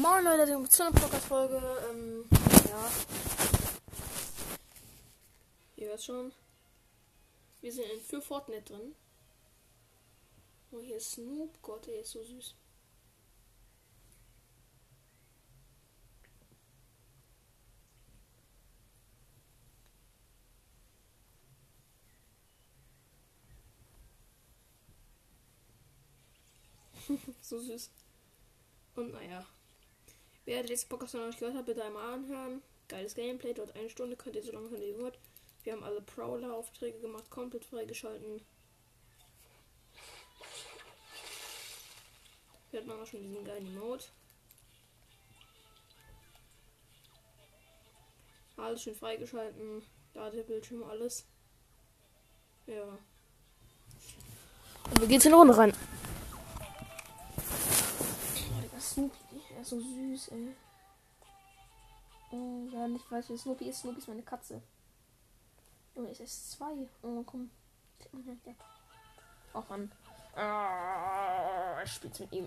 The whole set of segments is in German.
Moin Leute, zu einer Podcast-Folge. Ähm, ja. Ihr hört schon. Wir sind in für Fortnite drin. Oh, hier ist Snoop. Gott, der ist so süß. so süß. Und naja. Wer den letzten Podcast noch nicht gehört hat, bitte einmal anhören. Geiles Gameplay, dort eine Stunde könnt ihr so lange könnt ihr gehört. Wir haben alle Prowler-Aufträge gemacht, komplett freigeschalten. Wir hatten auch schon diesen geilen Emote. Alles schön freigeschalten. Ladebildschirm, alles. Ja. Und wir geht's in die Runde rein. Oh, Snoopy. Er ist so süß, ey. Oh, ja, nicht weiß, wer Snoopy ist. Snoopy ist meine Katze. Junge, ist erst zwei. Oh, komm. Oh, Mann. Oh, ich spiel's mit ihm.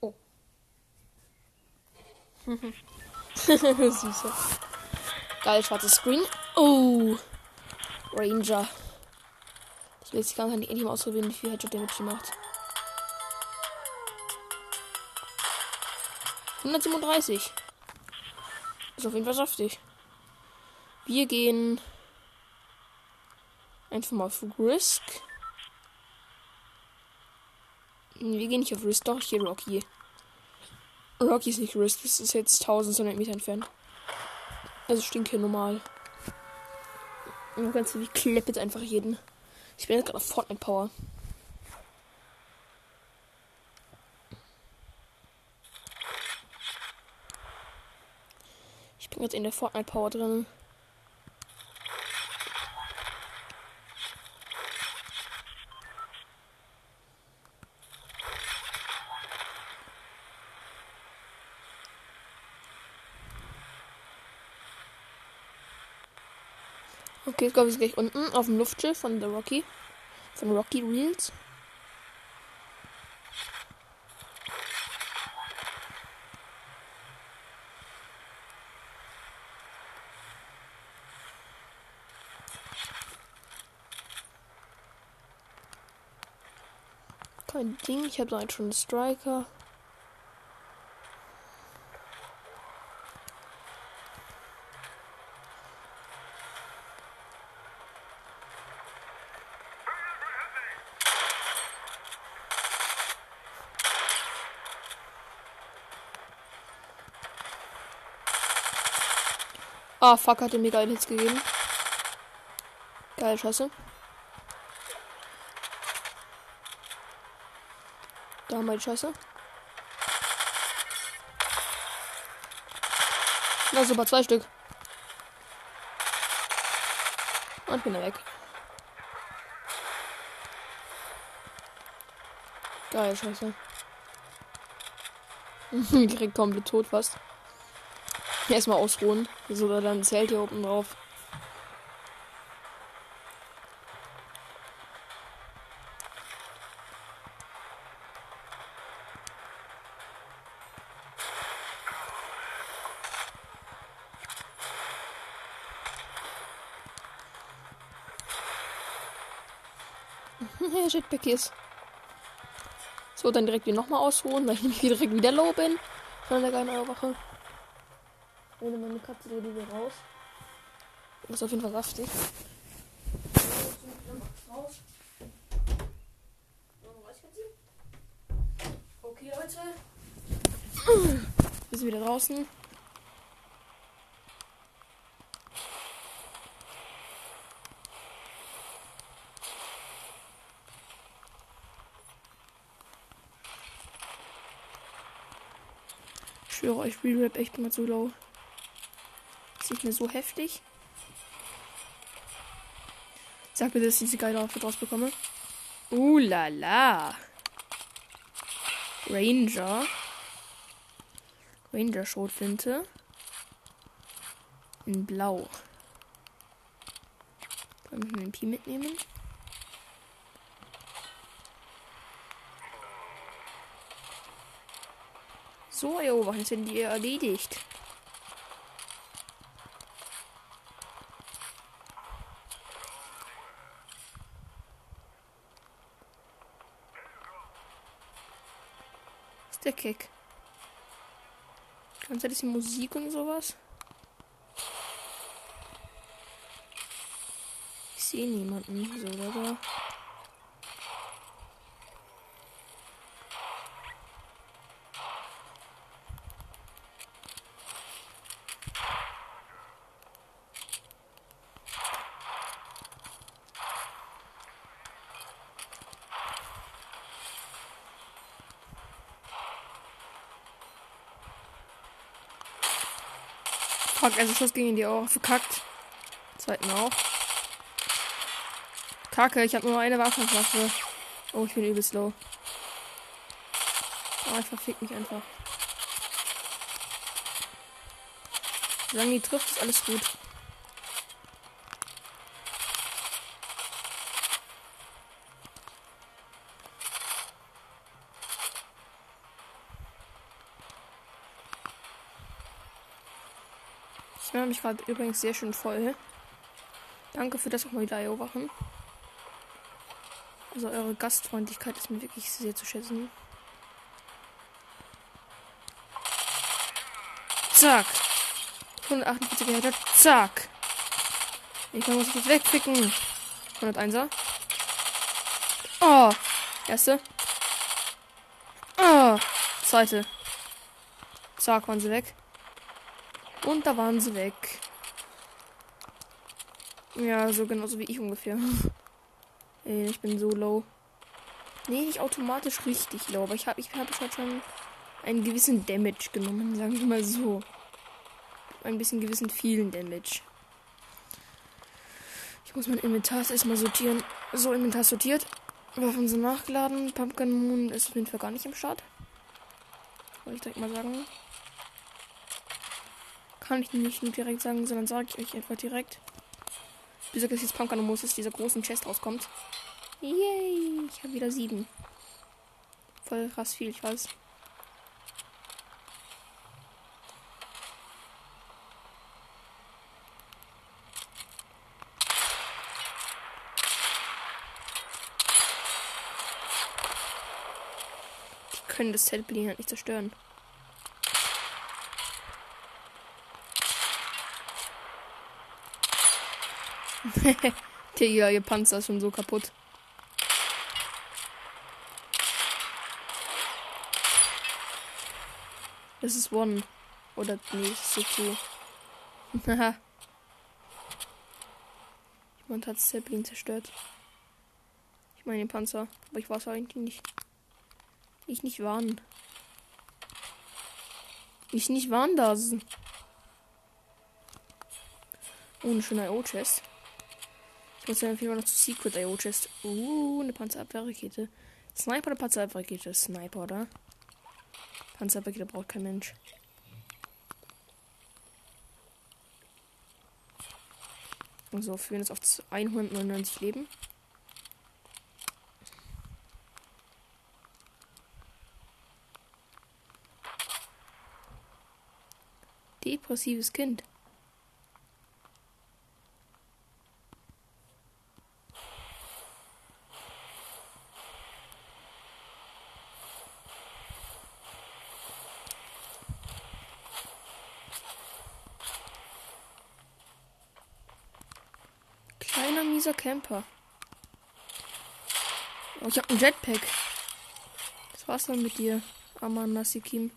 Oh. Süße. Geil, schwarzes Screen. Oh. Ranger. Ich will jetzt gar nicht endlich mal ausprobieren, wie viel Headshot Damage macht. 137. Ist auf jeden Fall saftig. Wir gehen einfach mal auf Risk. Wir gehen nicht auf Risk, doch hier Rocky. Rocky ist nicht Risk, das ist jetzt 1200 Meter entfernt. Also stinke normal. Und ganz wie klepp jetzt einfach jeden. Ich bin jetzt gerade auf Fortnite Power. Jetzt in der Fortnite Power drin. Okay, jetzt glaube ich gleich unten auf dem Luftschiff von The Rocky. Von Rocky Reels. Kein Ding, ich habe da schon einen Striker. Ah, fuck, hat er mir geil Hits gegeben. Geil, scheiße. Da haben wir die Scheiße. Na super, zwei Stück. Und bin er weg. Geil, scheiße. Direkt komplett tot fast. Erstmal ausruhen. So, dann zählt hier oben drauf. Jetpack ist. So, dann direkt wieder nochmal ausruhen, weil ich nämlich direkt wieder low bin. Von der geilen Woche. Ohne meine Katze die wieder raus. Das ist auf jeden Fall saftig. Okay, Leute. Wir sind wieder draußen. Schwöre euch, Re-Rap echt immer zu low. Ist nicht so heftig. Sag mir, dass ich diese geile Outfit rausbekomme. Uh la la. Ranger. Ranger Schrotflinte. In Blau. Ich mir den Pi mitnehmen? So erobern, jetzt sind die erledigt. ist der Kick? Du das die Musik und sowas? Ich sehe niemanden. So, oder? Fuck, also Schuss ging in die Ohren. Verkackt. Zweiten auch. Kacke, ich habe nur eine Waffenwaffe. Oh, ich bin übelst low. Oh, ich verfick mich einfach. Solange die trifft, ist alles gut. Höre mich gerade übrigens sehr schön voll. Danke für das auch mal wieder Wachen. Also eure Gastfreundlichkeit ist mir wirklich sehr zu schätzen. Zack. 148 Meter. Zack. Ich muss jetzt wegpicken. 101er. Oh. Erste. Oh. Zweite. Zack, waren sie weg. Und da waren sie weg. Ja, so genauso wie ich ungefähr. Ey, ich bin so low. Nee, nicht automatisch richtig low, aber ich habe ich hab schon einen gewissen Damage genommen, sagen wir mal so. Ein bisschen gewissen vielen Damage. Ich muss mein Inventar erstmal sortieren. So, Inventar sortiert. Waffen sind nachgeladen. Pumpkin Moon ist auf jeden Fall gar nicht im Start. Wollte ich direkt mal sagen kann ich nicht nur direkt sagen, sondern sage ich euch einfach direkt. Wie gesagt, dass jetzt Pumpkin muss, dass dieser großen Chest rauskommt. Yay, ich habe wieder sieben. Voll krass viel, ich weiß. Die können das halt nicht zerstören. Digga, ihr Panzer ist schon so kaputt. Das ist One. Oder nee, das ist so Haha. Jemand hat Zeppelin zerstört. Ich meine den Panzer. Aber ich weiß eigentlich nicht. Ich nicht warnen. Ich nicht warnen da. Ohne schöner O-Chest. Ich muss auf jeden Fall noch zu Secret IO Chest. Uh, eine Panzerabwehrrakete. Sniper oder Panzerabwehrrakete? Sniper, oder? Panzerabwehrrakete braucht kein Mensch. So, führen es auf 199 Leben. Depressives Kind. dieser Camper? Oh, ich habe ein Jetpack. Das war's dann mit dir, Amanasikim.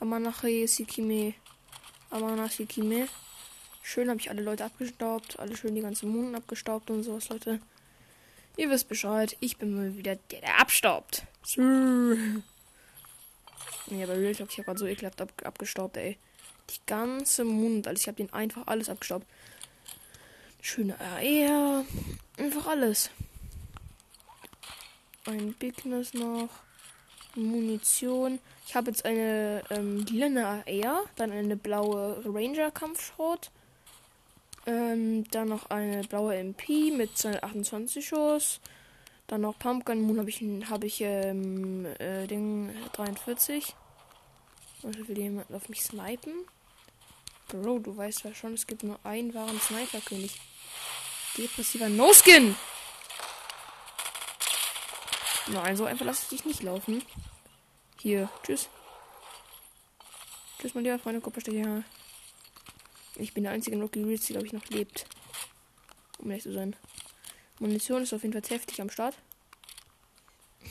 Amanache Sikime. Amanasikime. Schön habe ich alle Leute abgestaubt. Alle schön die ganzen Munden abgestaubt und sowas, Leute. Ihr wisst Bescheid. Ich bin mal wieder der, der abstaubt. Nee, aber Real Talk, ich habe gerade so ekelhaft ab, abgestaubt, ey. Die ganze Mund, also ich habe den einfach alles abgestaubt. Schöne AR. Einfach alles. Ein Bigness noch. Munition. Ich habe jetzt eine ähm, lila AR, dann eine blaue Ranger Kampfschrot, ähm, dann noch eine blaue MP mit 228 Schuss, dann noch Pumpgun Moon habe ich habe ich ähm, äh, Ding 43. Oder will jemand auf mich snipen? Bro, du weißt ja schon, es gibt nur einen wahren Sniper-König. Depressiver No-Skin! Nein, so einfach lasse ich dich nicht laufen. Hier, tschüss. Tschüss, mein lieber Freund, Kupferstecher. Ich bin der einzige Loki Reels, der, glaube ich, noch lebt. Um ehrlich zu sein. Munition ist auf jeden Fall heftig am Start.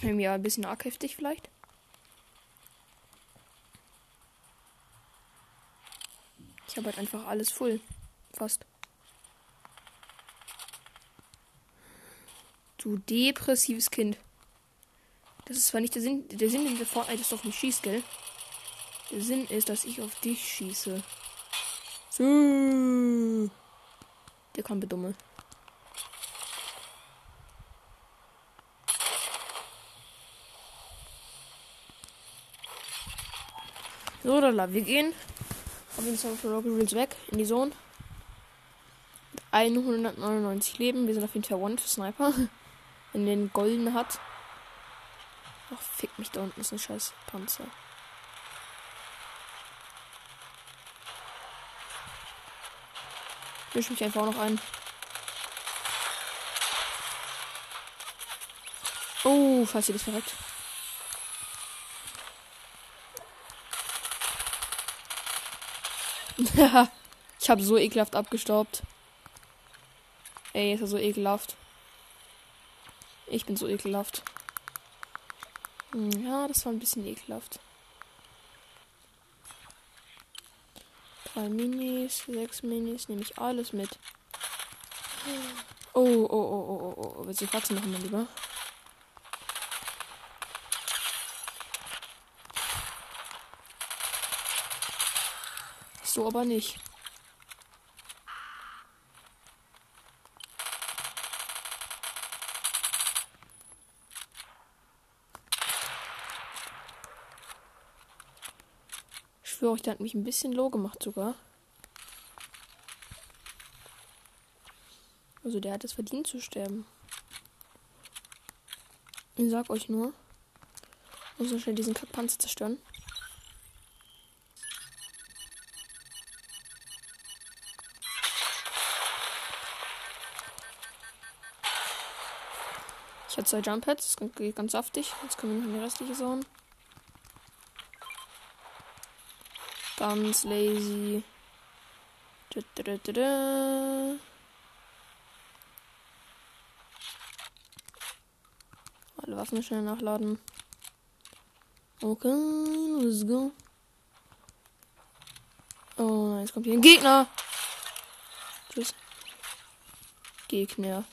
Ja, ein bisschen arg heftig vielleicht. Ich habe halt einfach alles voll. Fast. Du depressives Kind. Das ist zwar nicht der Sinn. Der Sinn in der Fortnite ist auf mich schießt, gell? Der Sinn ist, dass ich auf dich schieße. So. Der kann bedumme. So, da wir gehen. Auf jeden Fall für Rocket Reels weg in die Zone. 199 Leben. Wir sind auf jeden Fall One für Sniper. Wenn den golden hat. Ach, fick mich, da unten ist ein scheiß Panzer. Misch mich einfach auch noch ein. Oh, falls ihr das verreckt. ich habe so ekelhaft abgestaubt. Ey, ist er so ekelhaft. Ich bin so ekelhaft. Hm, ja, das war ein bisschen ekelhaft. Drei Minis, sechs Minis, nehme ich alles mit. Oh, oh, oh, oh, oh, oh. Willst du Fatze machen, mein Lieber? So aber nicht. Ich schwöre euch, der hat mich ein bisschen low gemacht sogar. Also der hat es verdient zu sterben. Ich sag euch nur. Muss so schnell diesen Kackpanzer zerstören. Zwei Jump Pads, das geht ganz saftig. Jetzt können wir noch in die restliche Zone. Ganz lazy. Alle Waffen schnell nachladen. Okay, let's go. Oh nein, jetzt kommt hier ein Gegner. Tschüss. Gegner.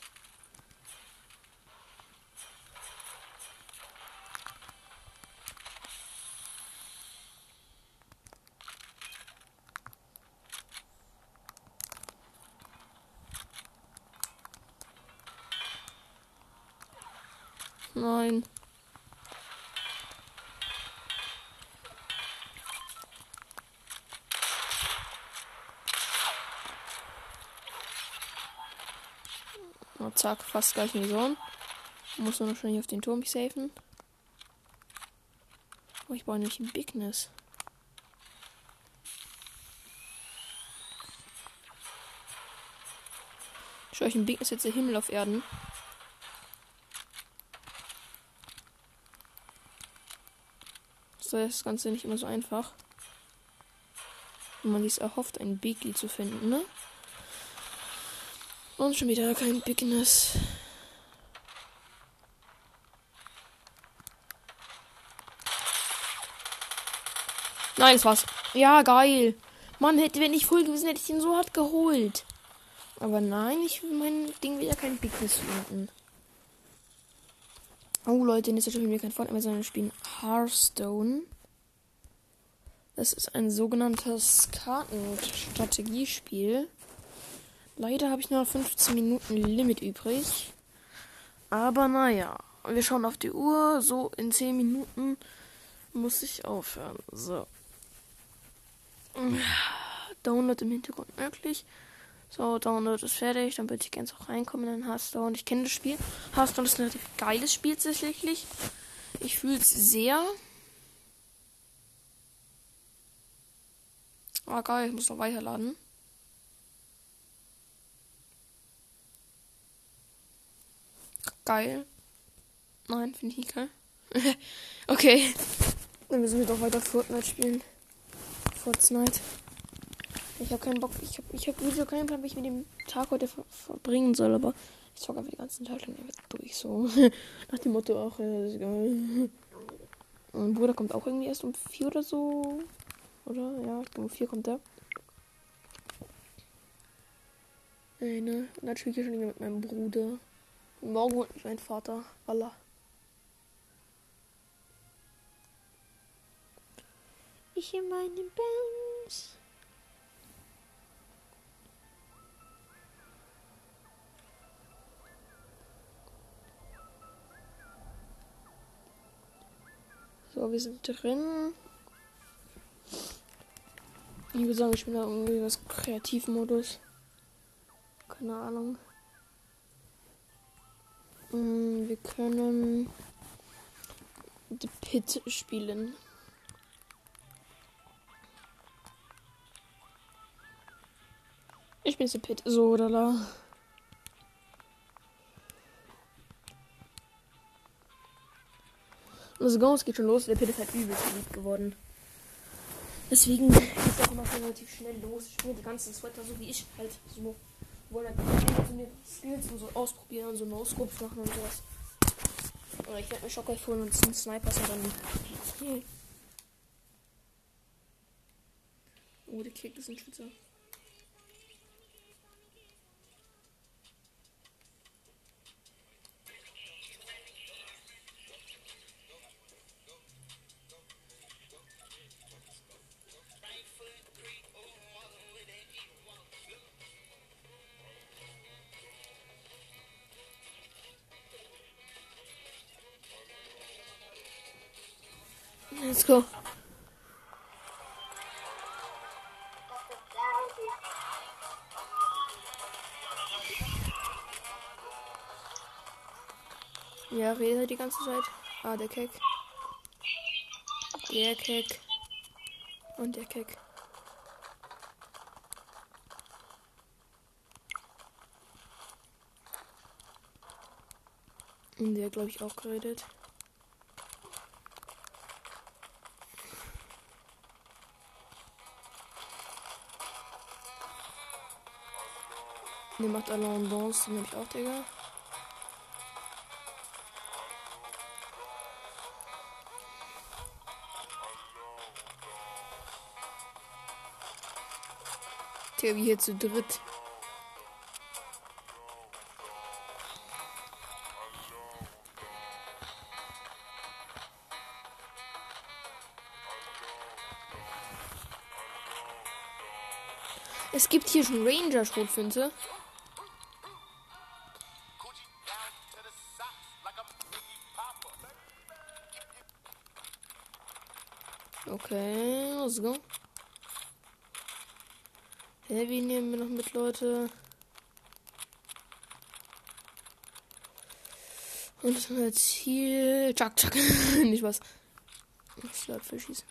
Nein. Oh, zack, fast gleich in die Zone. Muss nur noch schnell auf den Turm safen. Oh, ich brauche nämlich ein Bigness. Schau euch ein Bigness jetzt der Himmel auf Erden. das Ganze nicht immer so einfach. Wenn man sich erhofft, einen Biggie zu finden, ne? Und schon wieder kein Bigness. Nein, das war's. Ja, geil. Mann, hätte, wenn ich voll gewesen hätte ich ihn so hart geholt. Aber nein, ich will mein Ding wieder kein Bigness finden. Oh Leute, in dieser Staffel wir kein Fortnite sondern spielen Hearthstone. Das ist ein sogenanntes Kartenstrategiespiel. Leider habe ich nur noch 15 Minuten Limit übrig. Aber naja, wir schauen auf die Uhr. So in 10 Minuten muss ich aufhören. So. Download im Hintergrund möglich. So, Download ist fertig. Dann würde ich gerne auch reinkommen in Hearthstone. Ich kenne das Spiel. Hearthstone ist ein relativ geiles Spiel tatsächlich. Ich fühle es sehr. Ah, geil, ich muss noch weiterladen. Geil. Nein, finde ich nicht geil. okay. Dann müssen wir doch weiter Fortnite spielen. Fortnite. Ich habe keinen Bock. Ich habe ich hab sowieso keinen Plan, wie ich mit dem Tag heute ver verbringen soll, aber ich zocke einfach die ganzen Tag lang durch so. Nach dem Motto auch, ja, ist egal. Mein Bruder kommt auch irgendwie erst um vier oder so. Oder? Ja, um vier kommt er. Ey, ne? Und dann spiele ich schon mit meinem Bruder. Morgen holt mich mein Vater. Wallah. Ich in meinem Benz. So, wir sind drin. Ich würde sagen, ich bin da irgendwie was Kreativmodus. Keine Ahnung. Mm, wir können The Pit spielen. Ich bin The Pit. So, oder la. Let's go, es geht schon los. Der Pit ist halt übelst beliebt geworden. Deswegen geht es auch immer relativ schnell los. Ich spiele die ganzen Sweater so wie ich halt so. Wollen halt so eine Skills und so ausprobieren und so No-Scopes machen und sowas. Oder ich werde mir Shockwave holen und einen Sniper und dann. Oh, der Kick ist ein Schützer. Go. Ja, rede die ganze Zeit. Ah, der Keck. Der Keck. Und der Keck. Und der, glaube ich, auch geredet. Der macht Alain Dance, den hab ich auch, Digga. Digga, wie hier zu dritt. Es gibt hier schon Ranger-Schrotflinte. Leute. Und jetzt hier. Chuck, chuck. Nicht was. Ich laut verschießen.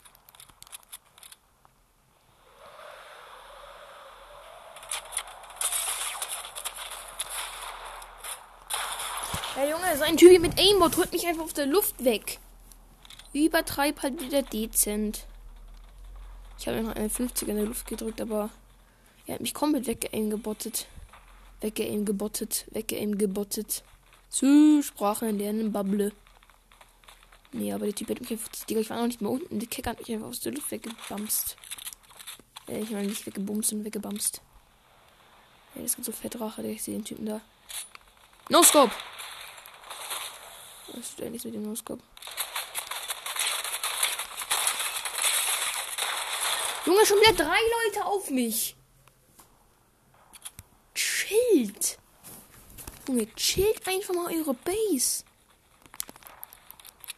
Hey Junge, sein Typ mit Aimbot drückt mich einfach auf der Luft weg. Übertreib halt wieder dezent. Ich habe noch eine 50 in der Luft gedrückt, aber er hat mich komplett weggeaimbottet. Weggeaimbottet, weggeaimbottet. Zu Sprache lernen, Bubble. Nee, aber der Typ hat mich einfach. Digga, ich war noch nicht mehr unten. Der Kicker hat mich einfach aus der Luft weggebamst. Äh, ich meine nicht weggebumst und weggebamst. Ja, das gibt so fett Rache, der ich sehe den Typen da. No Scope! Was ist denn nichts mit dem No Scope? Junge, schon wieder drei Leute auf mich. Chillt. Junge, chillt einfach mal eure Base.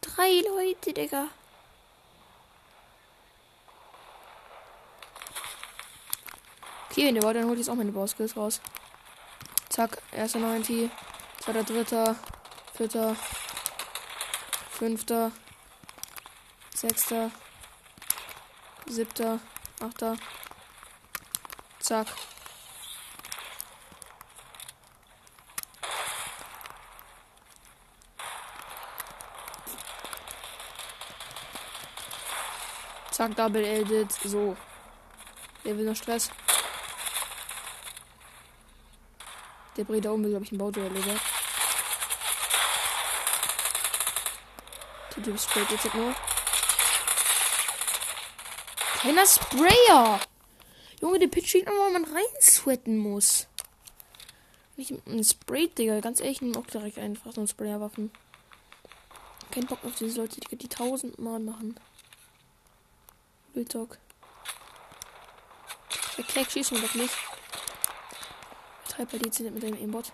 Drei Leute, Digga. Okay, der war, dann hol ich jetzt auch meine Bauskills raus. Zack, erster 90, zweiter, dritter, vierter, fünfter, sechster, siebter, achter, Zack. Zack, Double Edit. So. Wer will noch Stress? Der Bre da oben will, glaube ich, ein Bauduell, oder? Der Typ sprayt jetzt nur. Keiner Sprayer! Junge, der Pitch steht immer, wo man reinsweaten muss. Nicht ein Spray, Digga. Ganz ehrlich, nimm auch direkt einfach so ein Sprayerwaffen. Kein Bock auf diese Leute, die, die tausendmal machen. Talk. Der Kleck schießt mir doch nicht. Betreib bei dir mit deinem Aimbot.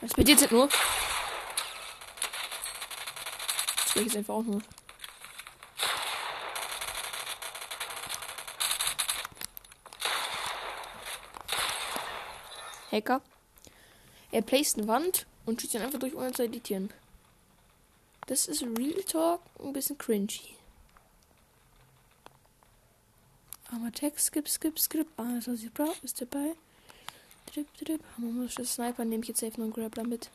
Das bei dir nur. Das jetzt einfach auch nur. Hacker. Er placed eine Wand und schießt dann einfach durch ohne zu editieren. Das ist Real Talk ein bisschen cringy. Aber Text, skip, skip, skip. Alles, was ich brauche, ist dabei. Drip, drip. Hammer muss Sniper nehme ich jetzt safe noch einen Grappler mit.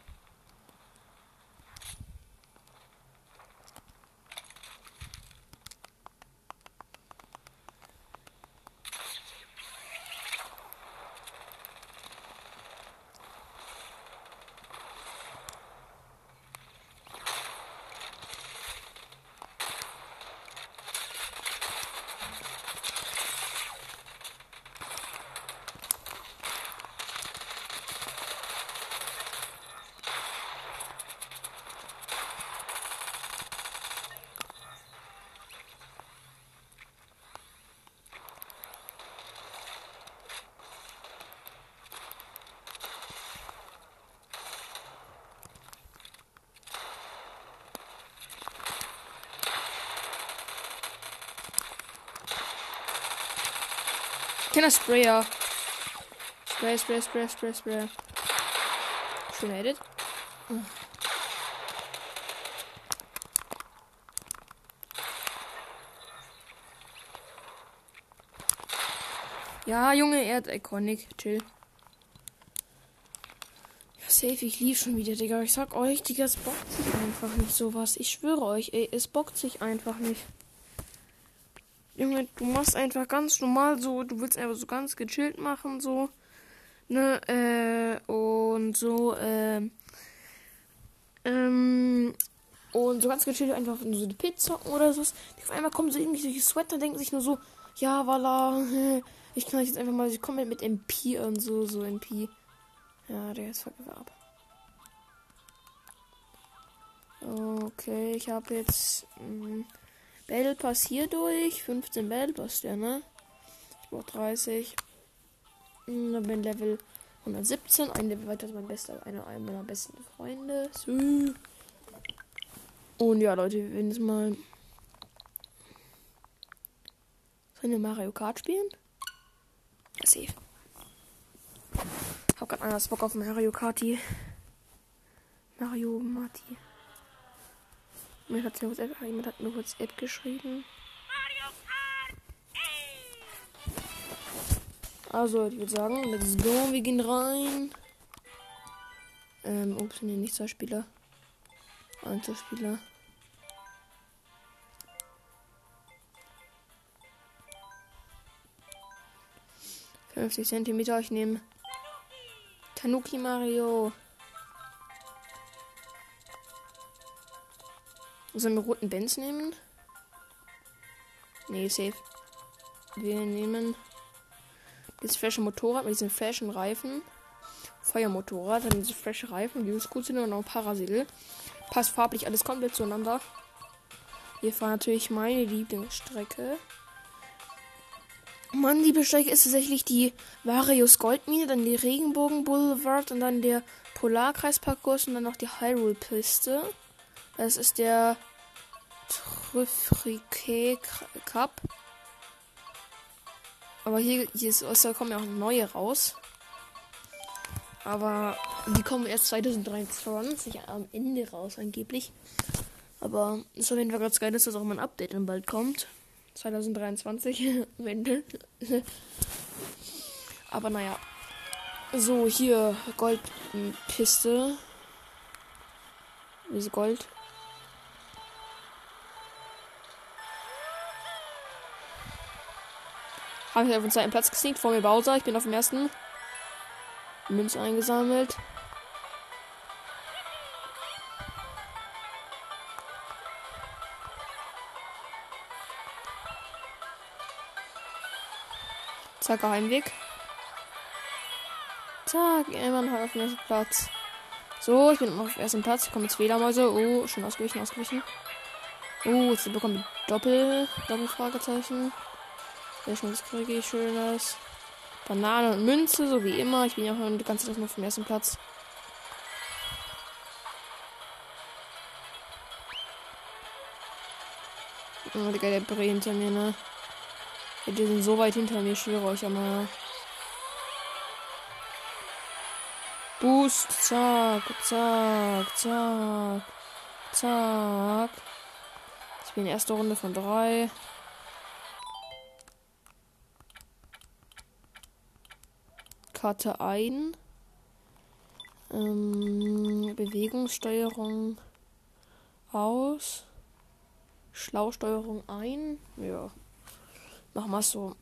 Kleiner Sprayer. Spray, Spray, Spray, Spray, Spray. Schön edit. Ja, Junge, er hat Iconic. Chill. Ja, safe, ich lief schon wieder, Digga. Ich sag euch, Digga, es bockt sich einfach nicht sowas. Ich schwöre euch, ey, es bockt sich einfach nicht. Junge, du machst einfach ganz normal so, du willst einfach so ganz gechillt machen, so. Ne, äh, und so, äh, ähm, und so ganz gechillt einfach so die Pizza oder so. Die auf einmal kommen so irgendwelche Sweater, denken sich nur so, ja, voilà, ich kann euch jetzt einfach mal, ich komme mit MP und so, so MP. Ja, der ist fucking. Okay, ich habe jetzt. Mh, mm, Battle Pass hier durch. 15 Battle Pass, ja, ne? Ich brauche 30. Hm, dann bin Level 117. Ein Level weiter ist mein bester, einer meiner besten Freunde. So. Und ja, Leute, wir werden jetzt mal. Sollen wir Mario Kart spielen? Ja, safe. Hab grad anders Bock auf Mario Karti. Mario Marti. Mir hat mir WhatsApp, jemand hat mir WhatsApp geschrieben. Also, ich würde sagen, let's go, wir gehen rein. Ähm, ups, nee, nicht zwei Spieler. Einzelspieler. Fünfzig Zentimeter, ich nehme Tanuki Mario. Sollen wir roten Benz nehmen? Nee, safe. Wir nehmen das frische Motorrad mit diesen freshen Reifen. Feuermotorrad, dann diese frische Reifen, die ist gut sind und noch Parasel. Passt farblich alles komplett zueinander. Hier war natürlich meine Lieblingsstrecke. Meine Lieblingsstrecke ist tatsächlich die Varius Goldmine, dann die Regenbogen Boulevard und dann der Polarkreisparcours und dann noch die Hyrule Piste. Das ist der Trüffrike Cup. Aber hier, hier ist, da kommen ja auch neue raus. Aber die kommen erst 2023 am Ende raus, angeblich. Aber es ist auf jeden Fall ganz geil, dass das auch mal ein Update dann bald kommt. 2023, wenn. Aber naja. So, hier Goldpiste. Diese Gold. Habe ich auf den zweiten Platz gesneakt. Vor mir Bowser. Ich bin auf dem ersten. Münze eingesammelt. Zack, Heimweg. Zack, immer noch auf dem ersten Platz. So, ich bin auf dem ersten Platz. Ich komme jetzt Fehlermäuse. Oh, schon ausgewichen, ausgewichen. Oh, jetzt bekommen wir Doppel, Doppelfragezeichen. Schön, das kriege ich schönes. Banane und Münze, so wie immer. Ich bin ja auch die ganze Zeit auf dem ersten Platz. Oh, Digga, der Bre hinter mir, ne? Ja, die sind so weit hinter mir, schwöre euch einmal. Boost, zack, zack, zack, zack. Ich bin erste Runde von drei. Karte ein. Ähm, Bewegungssteuerung aus. Schlausteuerung ein. Ja. Machen wir so.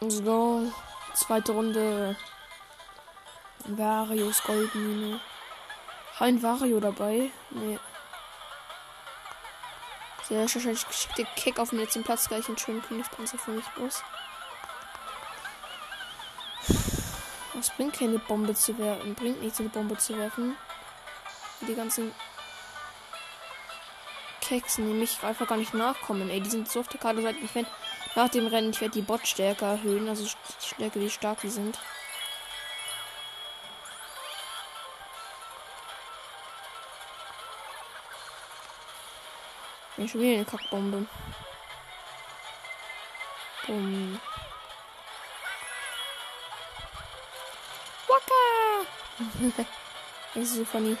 Go. Zweite Runde. Varios Goldmine. Ein Vario dabei? Nee. Sehr wahrscheinlich der Kick auf dem letzten Platz gleich einen schönen Königspanzer für mich aus. Es bringt keine Bombe zu werfen. Bringt nichts, eine Bombe zu werfen. Die ganzen Keks nämlich einfach gar nicht nachkommen. Ey, die sind so auf der Karte, seit ich werde nach dem Rennen, ich werde die Bot-Stärke erhöhen, also die Stärke, wie stark die sind. Ich wieder eine Kackbombe. Bumm. ist so funny.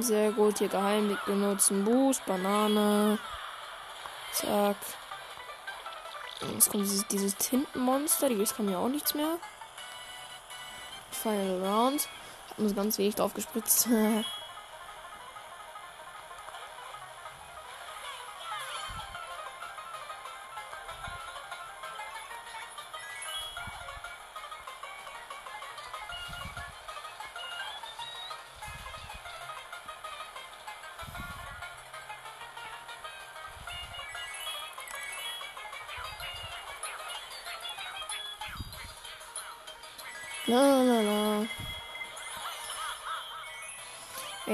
Sehr gut, hier Geheimweg benutzen. Boost, Banane. Zack. Jetzt kommt dieses, dieses Tintenmonster. Die kann ja auch nichts mehr. Final Round. Hat uns ganz wenig drauf gespritzt.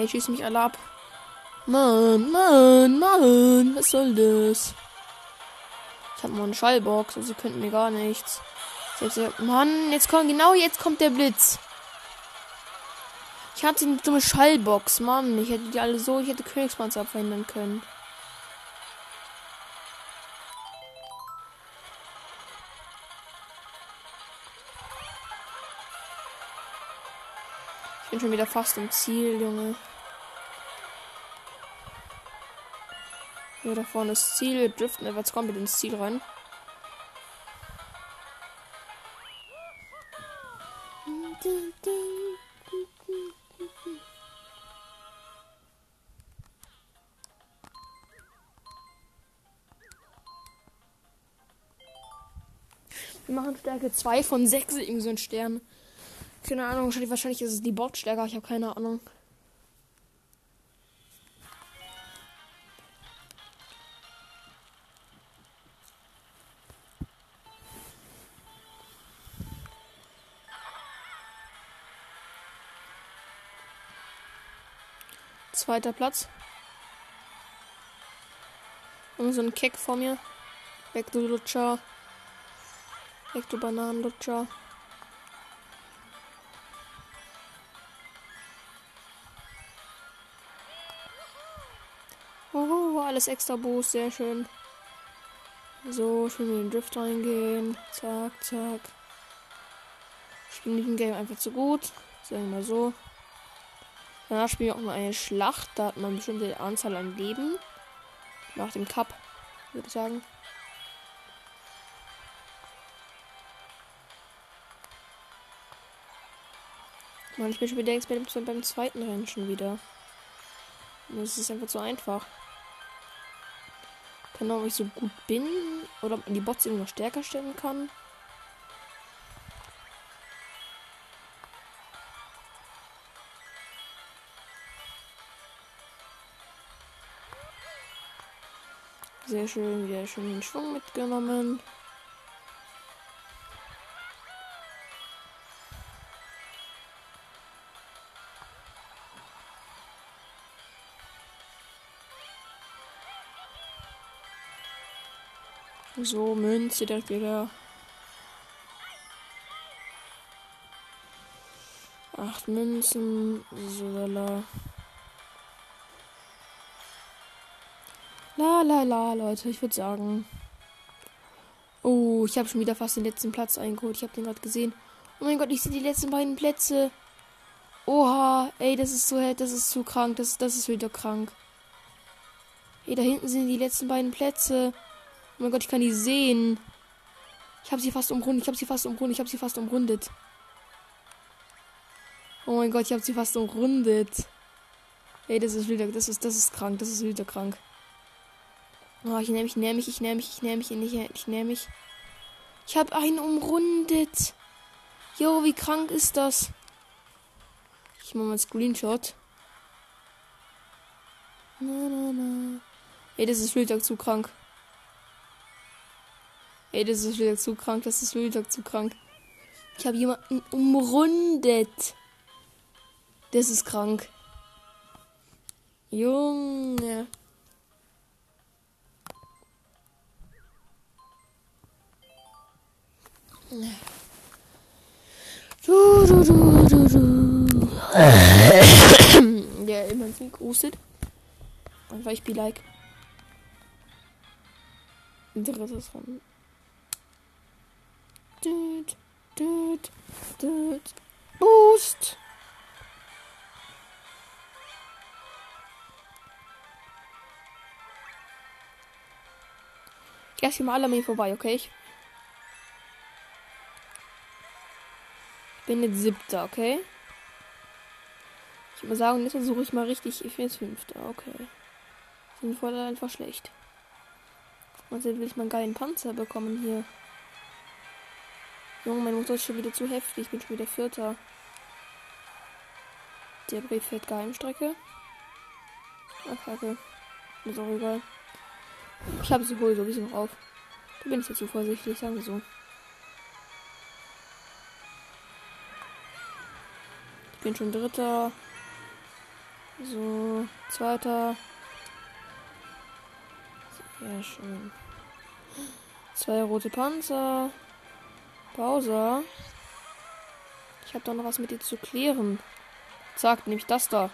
Ey, schieß mich alle ab. Mann, Mann, Mann, was soll das? Ich habe nur eine Schallbox, also sie könnten mir gar nichts. Mann, jetzt kommt, genau jetzt kommt der Blitz. Ich hatte eine dumme Schallbox, Mann. Ich hätte die alle so, ich hätte Königspanzer abverhindern können. Ich bin schon wieder fast im Ziel, Junge. Hier da vorne ist Ziel. Wir driften etwas komplett ins Ziel rein. Wir machen Stärke 2 von 6, irgendwie so ein Stern. Keine Ahnung, wahrscheinlich, ist es die Botstärke, ich habe keine Ahnung. Zweiter Platz. Und so ein Keck vor mir. Weg du Lutscher. Weg du Bananenlutscher. das extra Boost, sehr schön. So, schön in den Drift reingehen. Zack, zack. Ich bin in diesem Game einfach zu gut. Sagen wir mal so. Danach spielen wir auch mal eine Schlacht. Da hat man eine bestimmte Anzahl an Leben. Nach dem Cup, würde ich sagen. Ich bin schon wieder Experte beim zweiten Rennen schon wieder. Das ist einfach so einfach. Keine Ahnung, ob ich so gut bin oder ob man die Bots irgendwie noch stärker stellen kann. Sehr schön, wieder schön den Schwung mitgenommen. So, Münze direkt wieder. Acht Münzen. So, La la la, Leute, ich würde sagen. Oh, ich habe schon wieder fast den letzten Platz eingeholt. Ich habe den gerade gesehen. Oh mein Gott, ich sehe die letzten beiden Plätze. Oha, ey, das ist so, das ist zu krank. Das, das ist wieder krank. Ey, da hinten sind die letzten beiden Plätze. Oh mein Gott, ich kann die sehen. Ich habe sie fast umrundet. Ich habe sie fast umrundet. Ich habe sie fast umrundet. Oh mein Gott, ich habe sie fast umrundet. Ey, das ist wieder, das ist, das ist krank. Das ist wieder krank. Oh, ich nehme mich, ich nehme mich, ich nehme mich, ich nehme mich, ich, nehme mich. Ich habe einen umrundet. Jo, wie krank ist das? Ich mache mal einen Screenshot. Na, na, na. Ey, das ist wieder zu krank. Ey, das ist wieder zu krank, das ist wieder zu krank. Ich habe jemanden umrundet. Das ist krank. Junge. Du, du, du, du, du. Der immer ins Mikro hustet. Einfach ich be like. Drittes von. Düt, düt, düt. Boost. Ich lasse hier mal alle mir vorbei, okay? Ich bin jetzt siebter, okay? Ich würde sagen, jetzt versuche ich mal richtig. Ich bin jetzt fünfter, okay. Sind voll einfach schlecht. Und jetzt will ich mal einen geilen Panzer bekommen hier. Junge, mein Motor ist schon wieder zu heftig. Ich bin schon wieder vierter. Der Brief fährt Geheimstrecke. Ach, kacke. Ist auch egal. Ich habe sie wohl sowieso noch auf. Da bin ich zu vorsichtig, sagen wir so. Bin schon dritter. So, zweiter. Sehr schön. Zwei rote Panzer. Bowser. Ich habe doch noch was mit dir zu klären. Sagt nämlich das da.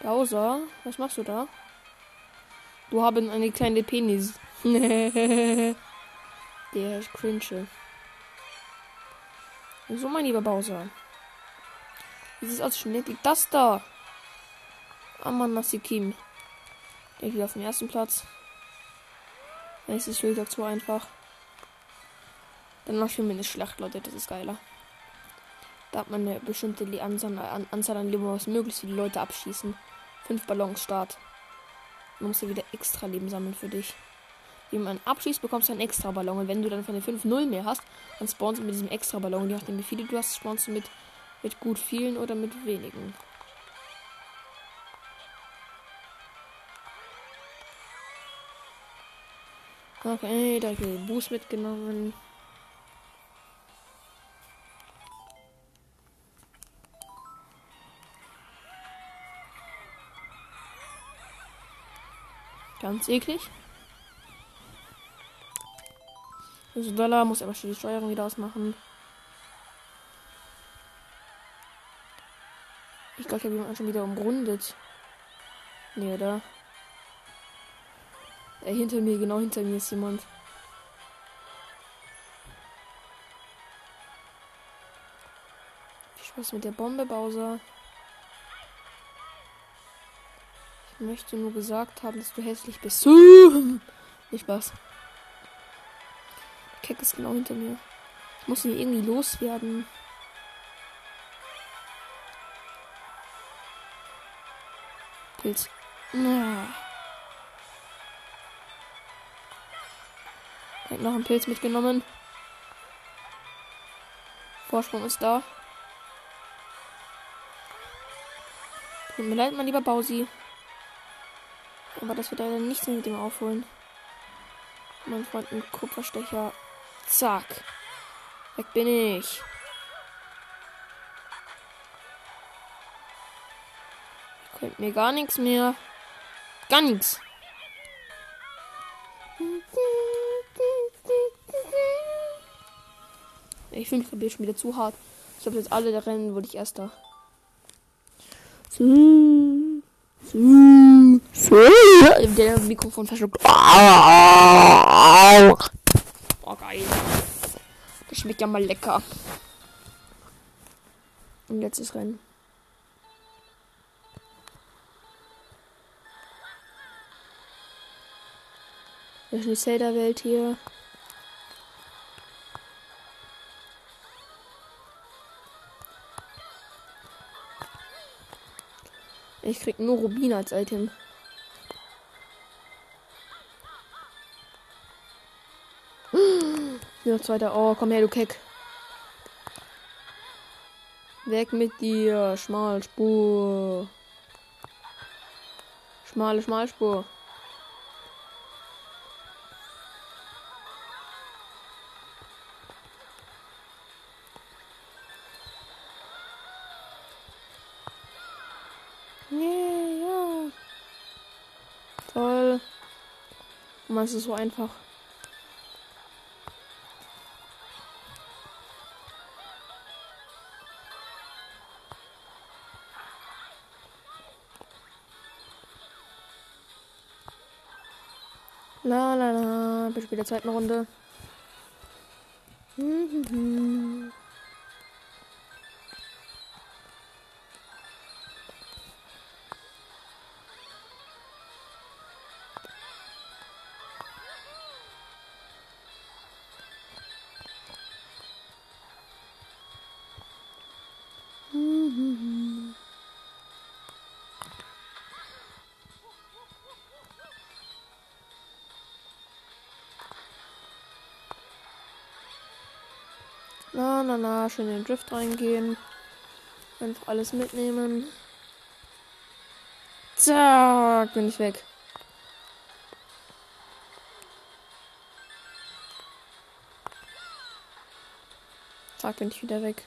Bowser, was machst du da? Du haben eine kleine Penis. Der ist cringe. So, mein lieber Bowser. Wie sieht es aus? Schon liegt das da? Amanasikim. Der wieder auf dem ersten Platz. Es ist wieder zu einfach. Dann ich mir eine Schlacht, Leute. Das ist geiler. Da hat man eine bestimmte Anzahl an, Anzahl an Leben, was möglichst viele Leute abschießen. Fünf Ballons Start. Du musst du wieder extra Leben sammeln für dich wie man abschließt, bekommst du einen extra Ballon. Und wenn du dann von den 5 0 mehr hast, dann spawnst du mit diesem extra Ballon. Je nachdem, wie viele du hast, spawnst du mit, mit gut vielen oder mit wenigen. Okay, da habe ich den Boost mitgenommen. Ganz eklig. Also Dollar muss aber schon die Steuerung wieder ausmachen. Gott, ich habe jemanden schon wieder umrundet. Nee, oder? Ey, hinter mir, genau hinter mir ist jemand. Viel Spaß mit der Bombe, Bowser. Ich möchte nur gesagt haben, dass du hässlich bist. Nicht Spaß. Keck ist genau hinter mir. Ich muss ihn irgendwie loswerden. Pilz. Ah. Hat noch einen Pilz mitgenommen. Vorsprung ist da. Tut mir leid, mein lieber Bausi. Aber das wird leider nichts mit dem aufholen. Mein Freund ein Kupferstecher. Zack. Weg bin ich. Könnt mir gar nichts mehr. Gar nichts. Ich finde ich schon wieder zu hart. Ich habe jetzt alle der Rennen, wurde ich erster. So. Der Mikrofon verschluckt. Geil. Das schmeckt ja mal lecker. Und letztes Rennen. Das ist eine Zelda-Welt hier. Ich krieg nur Rubin als Item. Ja, zweiter. Oh, komm her, du Keck. Weg mit dir. Schmalspur. Schmale Schmalspur. Mann, es ist so einfach. Bis später zweiten Runde. Na, na, schön in den Drift reingehen. Einfach alles mitnehmen. Zack, bin ich weg. Zack, bin ich wieder weg.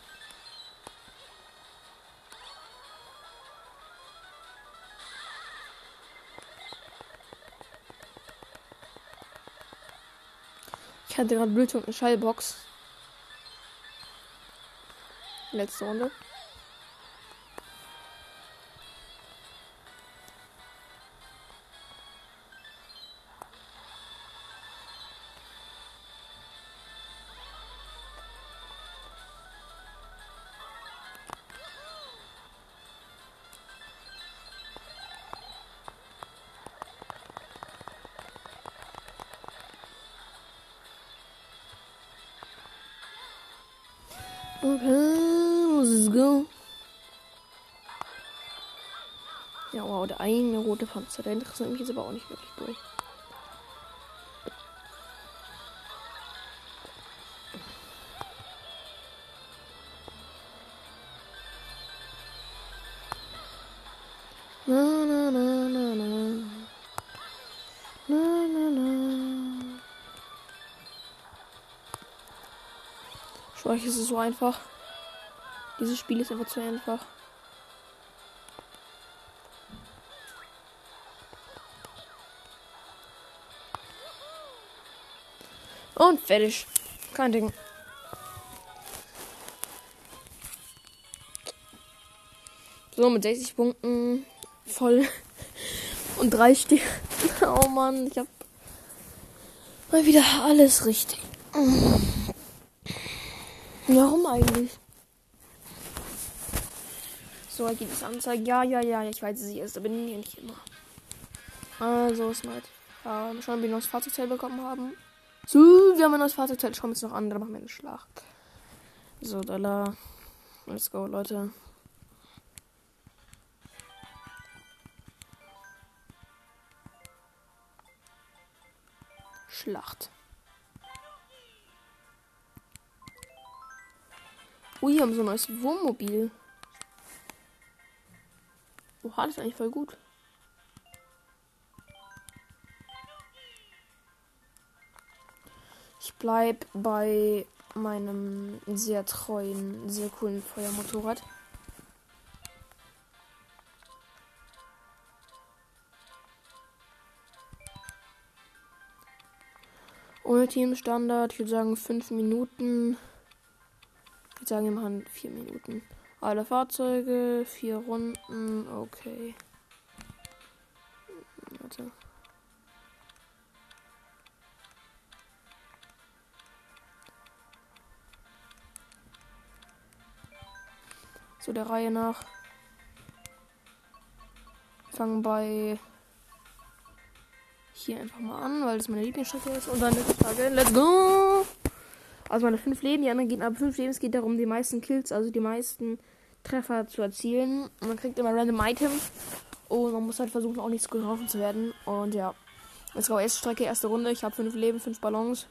Ich hatte gerade Bluetooth eine Schallbox. Letzte Runde. Go. Ja, wow, der eine rote Panzer. Der interessiert mich jetzt aber auch nicht wirklich durch. Na, na, na, na, na. Na, na, na. Schwach ist es so einfach. Dieses Spiel ist einfach zu einfach. Und fertig. Kein Ding. So, mit 60 Punkten voll. Und drei Sterne. Oh Mann, ich hab mal wieder alles richtig. Warum eigentlich? So, anzeigen. Ja, ja, ja, ich weiß, sie ist, aber nicht immer. Also, Smart. Ähm, schauen, ob wir ein neues Fahrzeugteil bekommen haben. So, wir haben ein neues Fahrzeugteil. Schauen wir uns noch an, dann machen wir eine Schlacht. So, Dollar. Let's go, Leute. Schlacht. Ui, haben so ein neues Wohnmobil. Oha, das ist eigentlich voll gut. Ich bleib bei meinem sehr treuen, sehr coolen Feuermotorrad. Ohne Teamstandard, ich würde sagen 5 Minuten. Ich würde sagen, wir machen 4 Minuten. Alle Fahrzeuge, 4 Runden, okay. Warte. So der Reihe nach. Fangen bei hier einfach mal an, weil das meine Lieblingsstrecke ist. Und dann nächste Frage. Let's go! Also meine fünf Leben, die anderen gehen ab fünf Leben. Es geht darum, die meisten Kills, also die meisten Treffer zu erzielen. Man kriegt immer random Items. Und man muss halt versuchen, auch nicht getroffen zu werden. Und ja. Let's go. Erste Strecke, erste Runde. Ich habe fünf Leben, fünf Ballons.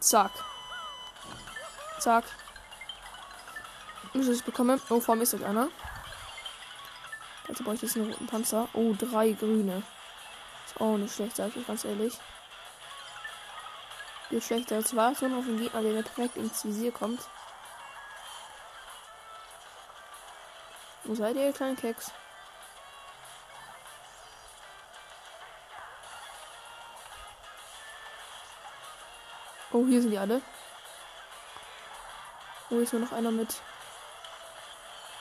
Zack. Zack. Muss ich bekommen. Oh, vor mir ist einer. Also brauche ich jetzt einen roten Panzer. Oh, drei grüne. Ist auch nicht schlecht, sag ich ganz ehrlich. Viel schlechter als war so auf den Gegner, der direkt ins Visier kommt. Wo seid ihr, ihr kleinen Keks? Oh, hier sind die alle. Oh, ist nur noch einer mit.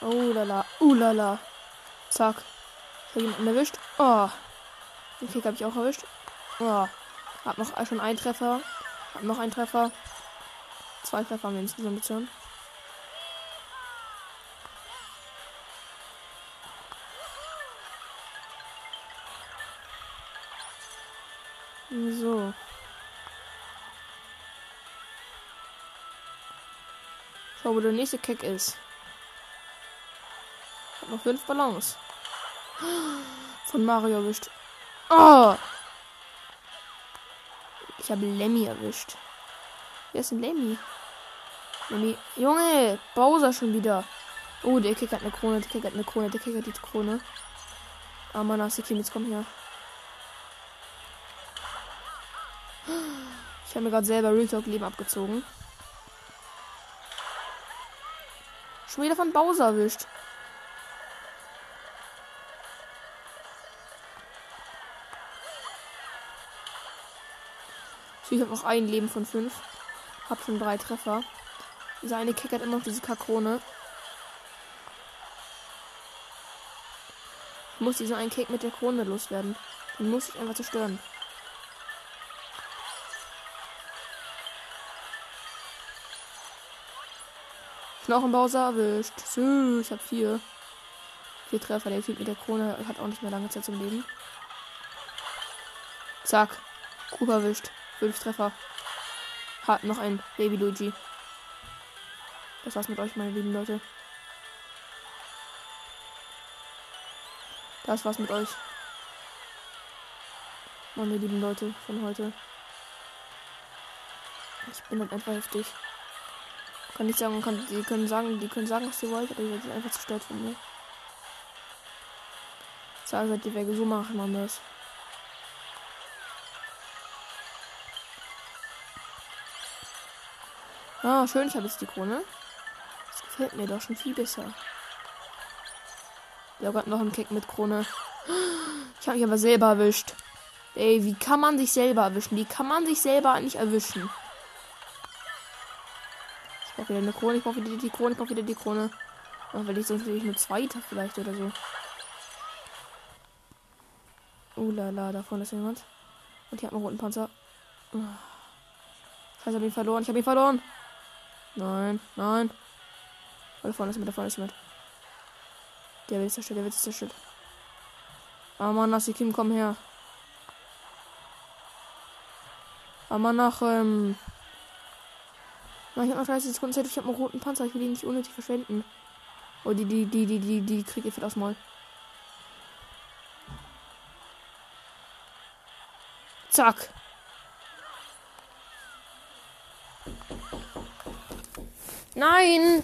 Oh lala. Uh lala. Zack. Ich habe jemanden erwischt. Oh. Den Kick habe ich auch erwischt. Oh. Hab noch schon einen Treffer. Noch einen Treffer. Zwei Treffer haben wir insgesamt gezogen. So. Schau, wo der nächste Kick ist. Ich hab noch fünf Ballons. Von Mario erwischt. Oh! Ich habe Lemmy erwischt. Wer ist denn Lemmy? Lemmy. Junge! Bowser schon wieder. Oh, der Kick hat eine Krone, der Kick hat eine Krone, der Kick hat die Krone. Ah, Mann, hast du jetzt komm her. Ich habe mir gerade selber Real Talk Leben abgezogen. Schon wieder von Bowser erwischt. Ich habe noch ein Leben von fünf. Hab schon drei Treffer. Dieser eine kickert immer noch diese Kakrone. Ich muss diesen einen Kick mit der Krone loswerden. Den muss ich einfach zerstören. Knochenbauser erwischt. So, ich habe vier. Vier Treffer. Der Typ mit der Krone hat auch nicht mehr lange Zeit zum Leben. Zack. Cooper erwischt. Fünf Treffer. Hat noch ein Baby Luigi. Das war's mit euch, meine lieben Leute. Das war's mit euch. Meine lieben Leute von heute. Ich bin halt einfach heftig. Kann ich sagen, kann, die können sagen, die können sagen, was sie wollen, aber ihr werdet einfach zerstört von mir. Sagen, die Wege so machen man Ah, schön, ich habe jetzt die Krone. Das gefällt mir doch schon viel besser. Ja, Gott, noch ein Kick mit Krone. Ich habe mich aber selber erwischt. Ey, wie kann man sich selber erwischen? Wie kann man sich selber nicht erwischen? brauche wieder eine Krone, ich brauche wieder die Krone, ich brauche wieder die Krone. Oh, weil ich sonst will ich nur zweiter vielleicht oder so. Oh la la, da vorne ist jemand. Und ich habe einen roten Panzer. Oh. Ich habe ihn verloren, ich habe ihn verloren. Nein, nein. Da vorne ist jemand, da vorne ist jemand. Der wird zerstört, der wird zerstört. Ah lass die Kim, komm her. Aber nach, ähm. Ich habe noch 30 Sekunden Zeit, ich habe einen roten Panzer, ich will ihn nicht unnötig verschwenden. Oh, die, die, die, die, die, die kriegt ihr für das Mal. Zack. Nein!